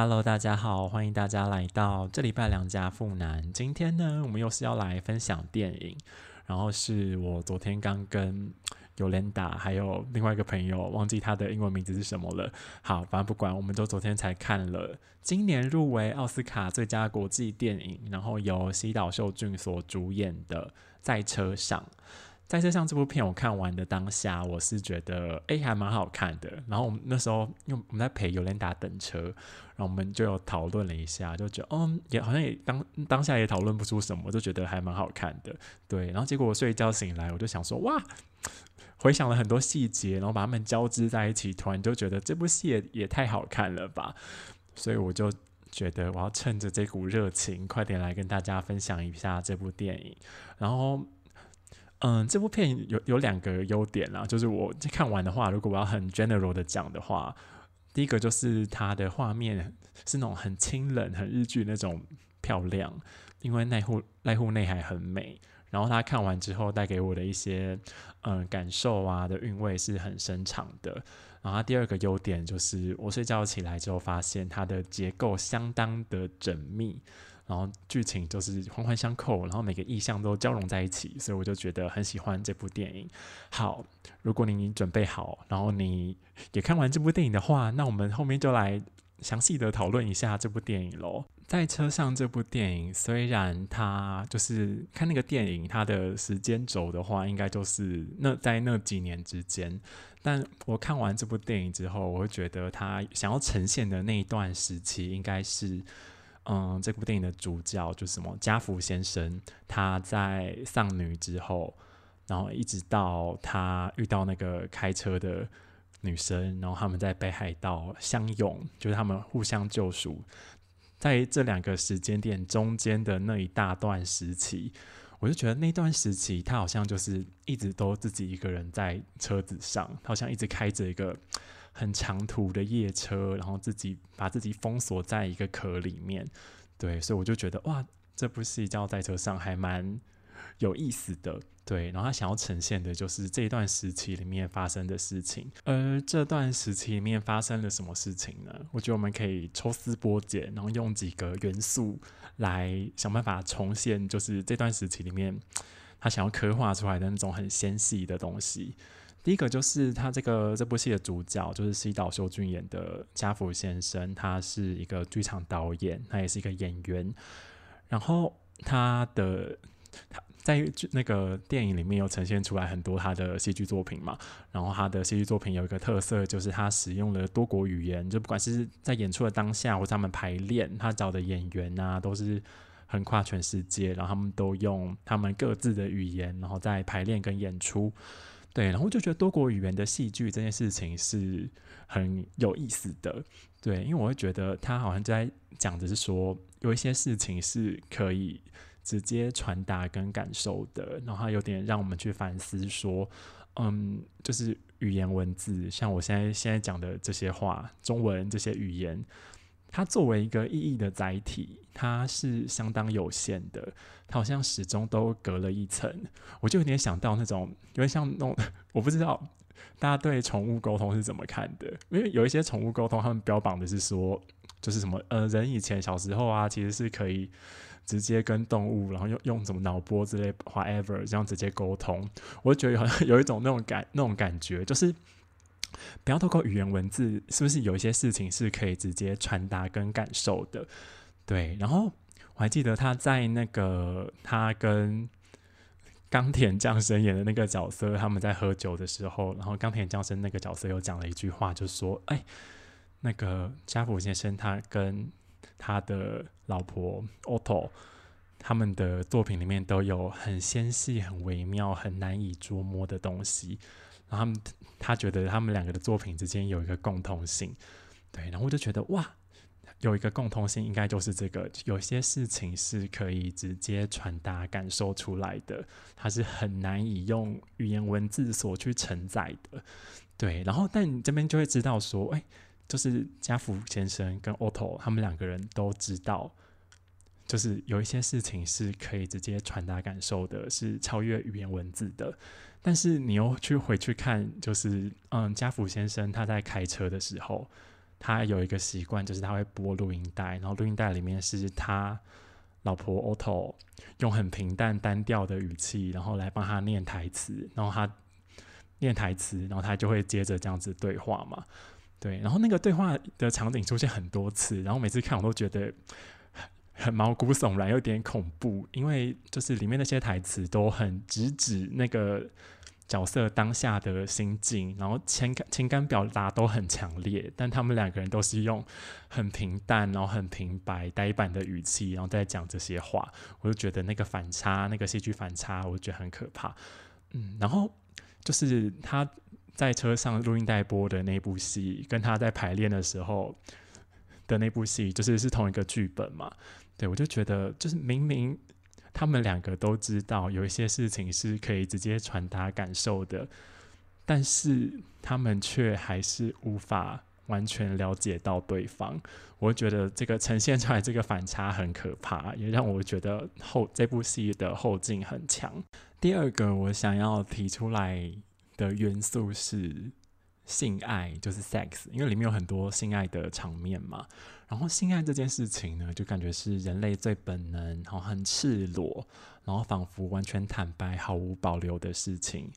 Hello，大家好，欢迎大家来到这礼拜两家富男。今天呢，我们又是要来分享电影，然后是我昨天刚跟尤莲达还有另外一个朋友，忘记他的英文名字是什么了。好，反正不管，我们就昨天才看了今年入围奥斯卡最佳国际电影，然后由西岛秀俊所主演的《在车上》。在车上这部片我看完的当下，我是觉得哎还蛮好看的。然后我们那时候因为我们在陪尤莲达等车，然后我们就有讨论了一下，就觉得嗯也好像也当当下也讨论不出什么，就觉得还蛮好看的。对，然后结果我睡一觉醒来，我就想说哇，回想了很多细节，然后把它们交织在一起，突然就觉得这部戏也也太好看了吧。所以我就觉得我要趁着这股热情，快点来跟大家分享一下这部电影，然后。嗯，这部片有有两个优点啦，就是我看完的话，如果我要很 general 的讲的话，第一个就是它的画面是那种很清冷、很日剧那种漂亮，因为奈户奈户内海很美。然后他看完之后带给我的一些嗯感受啊的韵味是很深长的。然后第二个优点就是我睡觉起来之后发现它的结构相当的缜密。然后剧情就是环环相扣，然后每个意象都交融在一起，所以我就觉得很喜欢这部电影。好，如果你准备好，然后你也看完这部电影的话，那我们后面就来详细的讨论一下这部电影喽。在车上这部电影，虽然它就是看那个电影，它的时间轴的话，应该就是那在那几年之间，但我看完这部电影之后，我会觉得它想要呈现的那一段时期，应该是。嗯，这部电影的主角就是什么家福先生，他在丧女之后，然后一直到他遇到那个开车的女生，然后他们在北海道相拥，就是他们互相救赎，在这两个时间点中间的那一大段时期，我就觉得那段时期他好像就是一直都自己一个人在车子上，好像一直开着一个。很长途的夜车，然后自己把自己封锁在一个壳里面，对，所以我就觉得哇，这部戏叫在车上还蛮有意思的，对。然后他想要呈现的就是这一段时期里面发生的事情，而这段时期里面发生了什么事情呢？我觉得我们可以抽丝剥茧，然后用几个元素来想办法重现，就是这段时期里面他想要刻画出来的那种很纤细的东西。第一个就是他这个这部戏的主角，就是西岛秀俊演的家福先生，他是一个剧场导演，他也是一个演员。然后他的他在那个电影里面有呈现出来很多他的戏剧作品嘛。然后他的戏剧作品有一个特色，就是他使用了多国语言，就不管是在演出的当下或者他们排练，他找的演员啊都是横跨全世界，然后他们都用他们各自的语言，然后在排练跟演出。对，然后就觉得多国语言的戏剧这件事情是很有意思的。对，因为我会觉得他好像在讲的是说，有一些事情是可以直接传达跟感受的。然后他有点让我们去反思说，嗯，就是语言文字，像我现在现在讲的这些话，中文这些语言。它作为一个意义的载体，它是相当有限的。它好像始终都隔了一层。我就有点想到那种，有点像那种，我不知道大家对宠物沟通是怎么看的。因为有一些宠物沟通，他们标榜的是说，就是什么呃，人以前小时候啊，其实是可以直接跟动物，然后用用什么脑波之类，whatever 这样直接沟通。我觉得好像 有一种那种感那种感觉，就是。不要透过语言文字，是不是有一些事情是可以直接传达跟感受的？对，然后我还记得他在那个他跟冈田将生演的那个角色，他们在喝酒的时候，然后冈田将生那个角色又讲了一句话，就说：“哎，那个家福先生他跟他的老婆 Otto 他们的作品里面都有很纤细、很微妙、很难以捉摸的东西。”然后他们他觉得他们两个的作品之间有一个共通性，对，然后我就觉得哇，有一个共通性应该就是这个，有些事情是可以直接传达感受出来的，它是很难以用语言文字所去承载的，对，然后但你这边就会知道说，哎，就是家福先生跟 Otto 他们两个人都知道，就是有一些事情是可以直接传达感受的，是超越语言文字的。但是你又去回去看，就是嗯，家福先生他在开车的时候，他有一个习惯，就是他会播录音带，然后录音带里面是他老婆 Otto 用很平淡单调的语气，然后来帮他念台词，然后他念台词，然后他就会接着这样子对话嘛。对，然后那个对话的场景出现很多次，然后每次看我都觉得很毛骨悚然，有点恐怖，因为就是里面那些台词都很直指那个角色当下的心境，然后情感情感表达都很强烈，但他们两个人都是用很平淡，然后很平白、呆板的语气，然后在讲这些话，我就觉得那个反差，那个戏剧反差，我觉得很可怕。嗯，然后就是他。在车上录音带播的那部戏，跟他在排练的时候的那部戏，就是是同一个剧本嘛？对我就觉得，就是明明他们两个都知道有一些事情是可以直接传达感受的，但是他们却还是无法完全了解到对方。我觉得这个呈现出来这个反差很可怕，也让我觉得后这部戏的后劲很强。第二个，我想要提出来。的元素是性爱，就是 sex，因为里面有很多性爱的场面嘛。然后性爱这件事情呢，就感觉是人类最本能，然后很赤裸，然后仿佛完全坦白、毫无保留的事情。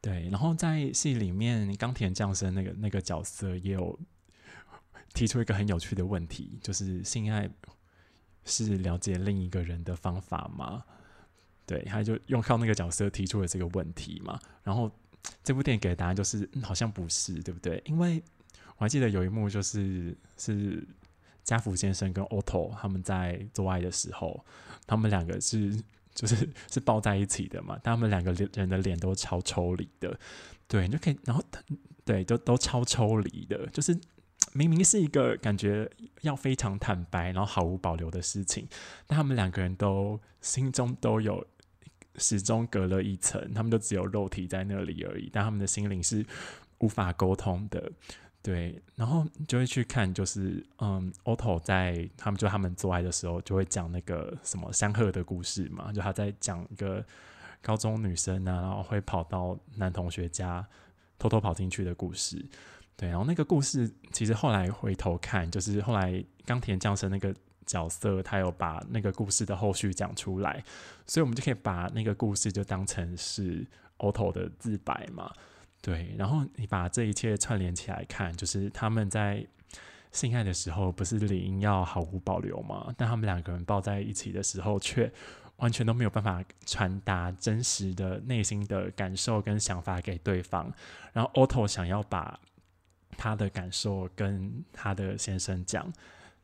对，然后在戏里面，冈田将生那个那个角色也有提出一个很有趣的问题，就是性爱是了解另一个人的方法吗？对，他就用靠那个角色提出了这个问题嘛，然后这部电影给的答案就是嗯好像不是，对不对？因为我还记得有一幕就是是家福先生跟 Otto 他们在做爱的时候，他们两个是就是 是抱在一起的嘛，但他们两个人的脸都超抽离的，对，你就可以，然后对，都都超抽离的，就是明明是一个感觉要非常坦白，然后毫无保留的事情，但他们两个人都心中都有。始终隔了一层，他们都只有肉体在那里而已，但他们的心灵是无法沟通的。对，然后就会去看，就是嗯，Otto 在他们就他们做爱的时候，就会讲那个什么香鹤的故事嘛，就他在讲一个高中女生啊，然后会跑到男同学家偷偷跑进去的故事。对，然后那个故事其实后来回头看，就是后来冈田降生那个。角色他有把那个故事的后续讲出来，所以我们就可以把那个故事就当成是 Otto 的自白嘛，对。然后你把这一切串联起来看，就是他们在性爱的时候不是理应要毫无保留吗？但他们两个人抱在一起的时候，却完全都没有办法传达真实的内心的感受跟想法给对方。然后 Otto 想要把他的感受跟他的先生讲。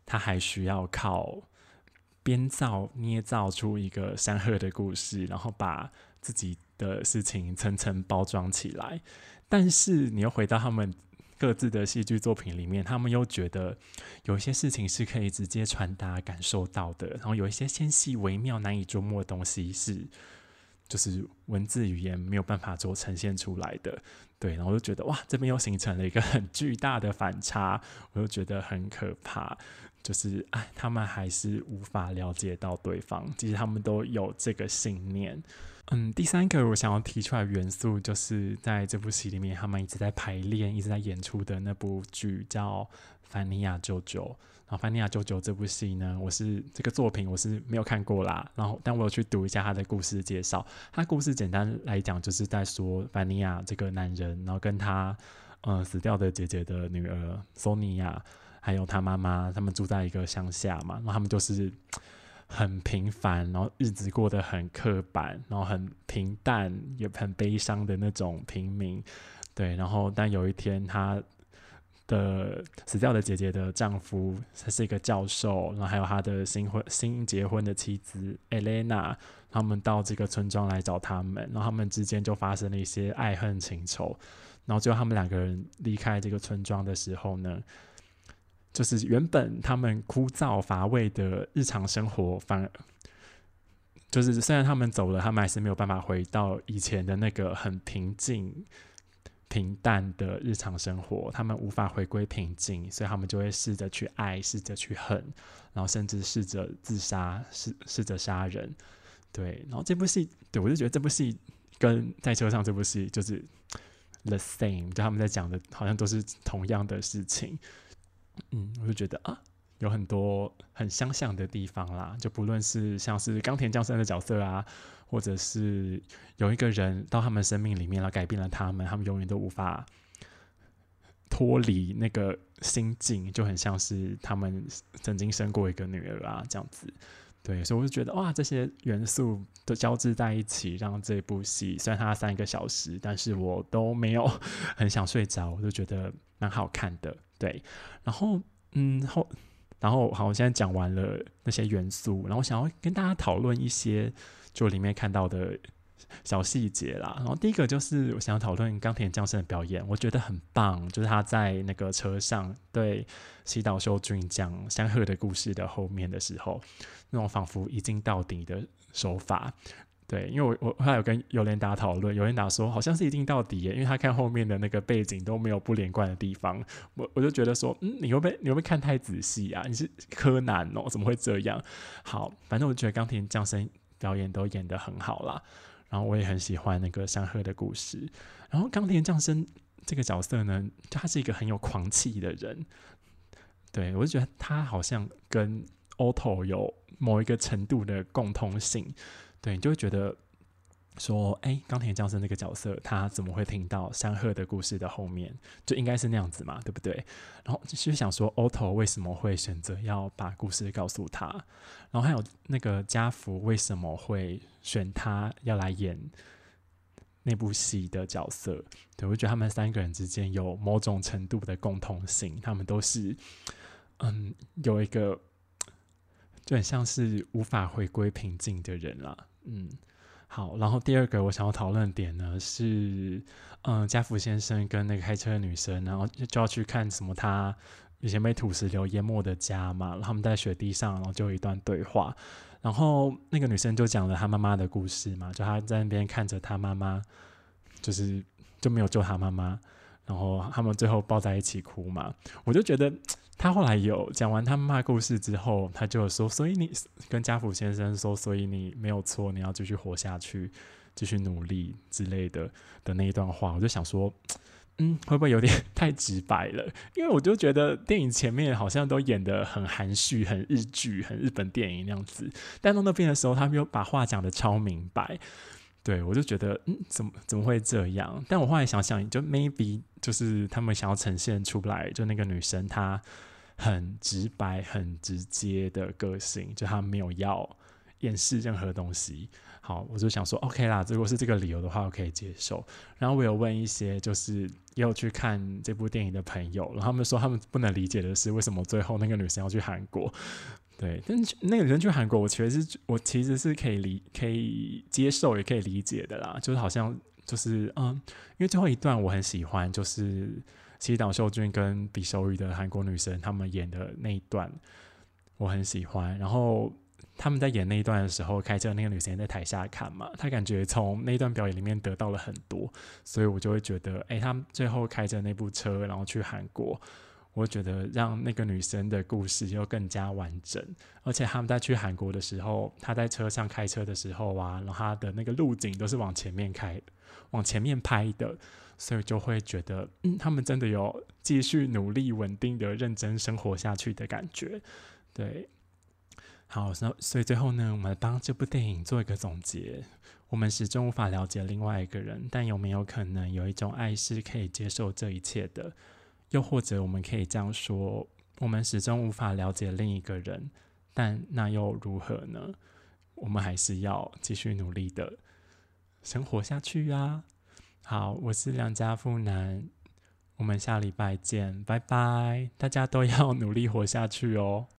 他还需要靠编造、捏造出一个山鹤的故事，然后把自己的事情层层包装起来。但是你又回到他们各自的戏剧作品里面，他们又觉得有一些事情是可以直接传达、感受到的，然后有一些纤细、微妙、难以捉摸的东西是，就是文字语言没有办法做呈现出来的。对，然后我就觉得哇，这边又形成了一个很巨大的反差，我就觉得很可怕。就是哎，他们还是无法了解到对方。其实他们都有这个信念。嗯，第三个我想要提出来元素，就是在这部戏里面，他们一直在排练、一直在演出的那部剧叫《凡尼亚舅舅》。然后《凡尼亚舅舅》这部戏呢，我是这个作品我是没有看过啦。然后，但我有去读一下他的故事介绍。他故事简单来讲，就是在说凡尼亚这个男人，然后跟他嗯死掉的姐姐的女儿索尼娅。还有他妈妈，他们住在一个乡下嘛，然后他们就是很平凡，然后日子过得很刻板，然后很平淡，也很悲伤的那种平民。对，然后但有一天，他的死掉的姐姐的丈夫，他是一个教授，然后还有他的新婚新结婚的妻子 Elena，他们到这个村庄来找他们，然后他们之间就发生了一些爱恨情仇，然后最后他们两个人离开这个村庄的时候呢。就是原本他们枯燥乏味的日常生活，反而就是虽然他们走了，他们还是没有办法回到以前的那个很平静、平淡的日常生活。他们无法回归平静，所以他们就会试着去爱，试着去恨，然后甚至试着自杀，试试着杀人。对，然后这部戏，对我就觉得这部戏跟在车上这部戏就是。the same，就他们在讲的好像都是同样的事情。嗯，我就觉得啊，有很多很相像的地方啦。就不论是像是冈田将生的角色啊，或者是有一个人到他们生命里面来，改变了他们，他们永远都无法脱离那个心境，就很像是他们曾经生过一个女儿啊，这样子。对，所以我就觉得哇，这些元素都交织在一起，让这部戏虽然它三个小时，但是我都没有很想睡着，我就觉得蛮好看的。对，然后嗯后，然后好，我现在讲完了那些元素，然后想要跟大家讨论一些就里面看到的小细节啦。然后第一个就是我想要讨论钢铁将生的表演，我觉得很棒，就是他在那个车上对西岛秀俊讲山鹤的故事的后面的时候。那种仿佛一镜到底的手法，对，因为我我后来有跟尤莲达讨论，尤莲达说好像是一定到底耶，因为他看后面的那个背景都没有不连贯的地方，我我就觉得说，嗯，你会不会你会不会看太仔细啊？你是柯南哦，怎么会这样？好，反正我觉得冈田将生表演都演得很好啦，然后我也很喜欢那个山鹤的故事，然后冈田将生这个角色呢，他是一个很有狂气的人，对我就觉得他好像跟 Otto 有。某一个程度的共通性，对你就会觉得说，哎，冈田将生那个角色，他怎么会听到山鹤的故事的后面，就应该是那样子嘛，对不对？然后就想说，Otto 为什么会选择要把故事告诉他？然后还有那个家福为什么会选他要来演那部戏的角色？对我觉得他们三个人之间有某种程度的共通性，他们都是嗯有一个。就很像是无法回归平静的人啦，嗯，好，然后第二个我想要讨论点呢是，嗯，家福先生跟那个开车的女生，然后就要去看什么他以前被土石流淹没的家嘛，然后他们在雪地上，然后就有一段对话，然后那个女生就讲了她妈妈的故事嘛，就她在那边看着她妈妈，就是就没有救她妈妈，然后他们最后抱在一起哭嘛，我就觉得。他后来有讲完他妈妈故事之后，他就说：“所以你跟家福先生说，所以你没有错，你要继续活下去，继续努力之类的的那一段话。”我就想说，嗯，会不会有点太直白了？因为我就觉得电影前面好像都演的很含蓄、很日剧、很日本电影那样子，但到那边的时候，他们又把话讲的超明白。对我就觉得，嗯，怎么怎么会这样？但我后来想想，就 maybe 就是他们想要呈现出来，就那个女生她。很直白、很直接的个性，就他没有要掩饰任何东西。好，我就想说，OK 啦，如果是这个理由的话，我可以接受。然后我有问一些就是也有去看这部电影的朋友，然后他们说他们不能理解的是，为什么最后那个女生要去韩国？对，但那个女生去韩国，我其实是我其实是可以理、可以接受、也可以理解的啦。就是好像就是嗯，因为最后一段我很喜欢，就是。西岛秀俊跟比手语的韩国女生，他们演的那一段我很喜欢。然后他们在演那一段的时候，开车那个女生在台下看嘛，她感觉从那段表演里面得到了很多，所以我就会觉得，哎，他们最后开着那部车，然后去韩国，我觉得让那个女生的故事又更加完整。而且他们在去韩国的时候，她在车上开车的时候啊，然后她的那个路景都是往前面开，往前面拍的。所以就会觉得，嗯，他们真的有继续努力、稳定的认真生活下去的感觉，对。好，那所以最后呢，我们帮这部电影做一个总结。我们始终无法了解另外一个人，但有没有可能有一种爱是可以接受这一切的？又或者我们可以这样说：我们始终无法了解另一个人，但那又如何呢？我们还是要继续努力的生活下去啊！好，我是良家富男，我们下礼拜见，拜拜！大家都要努力活下去哦。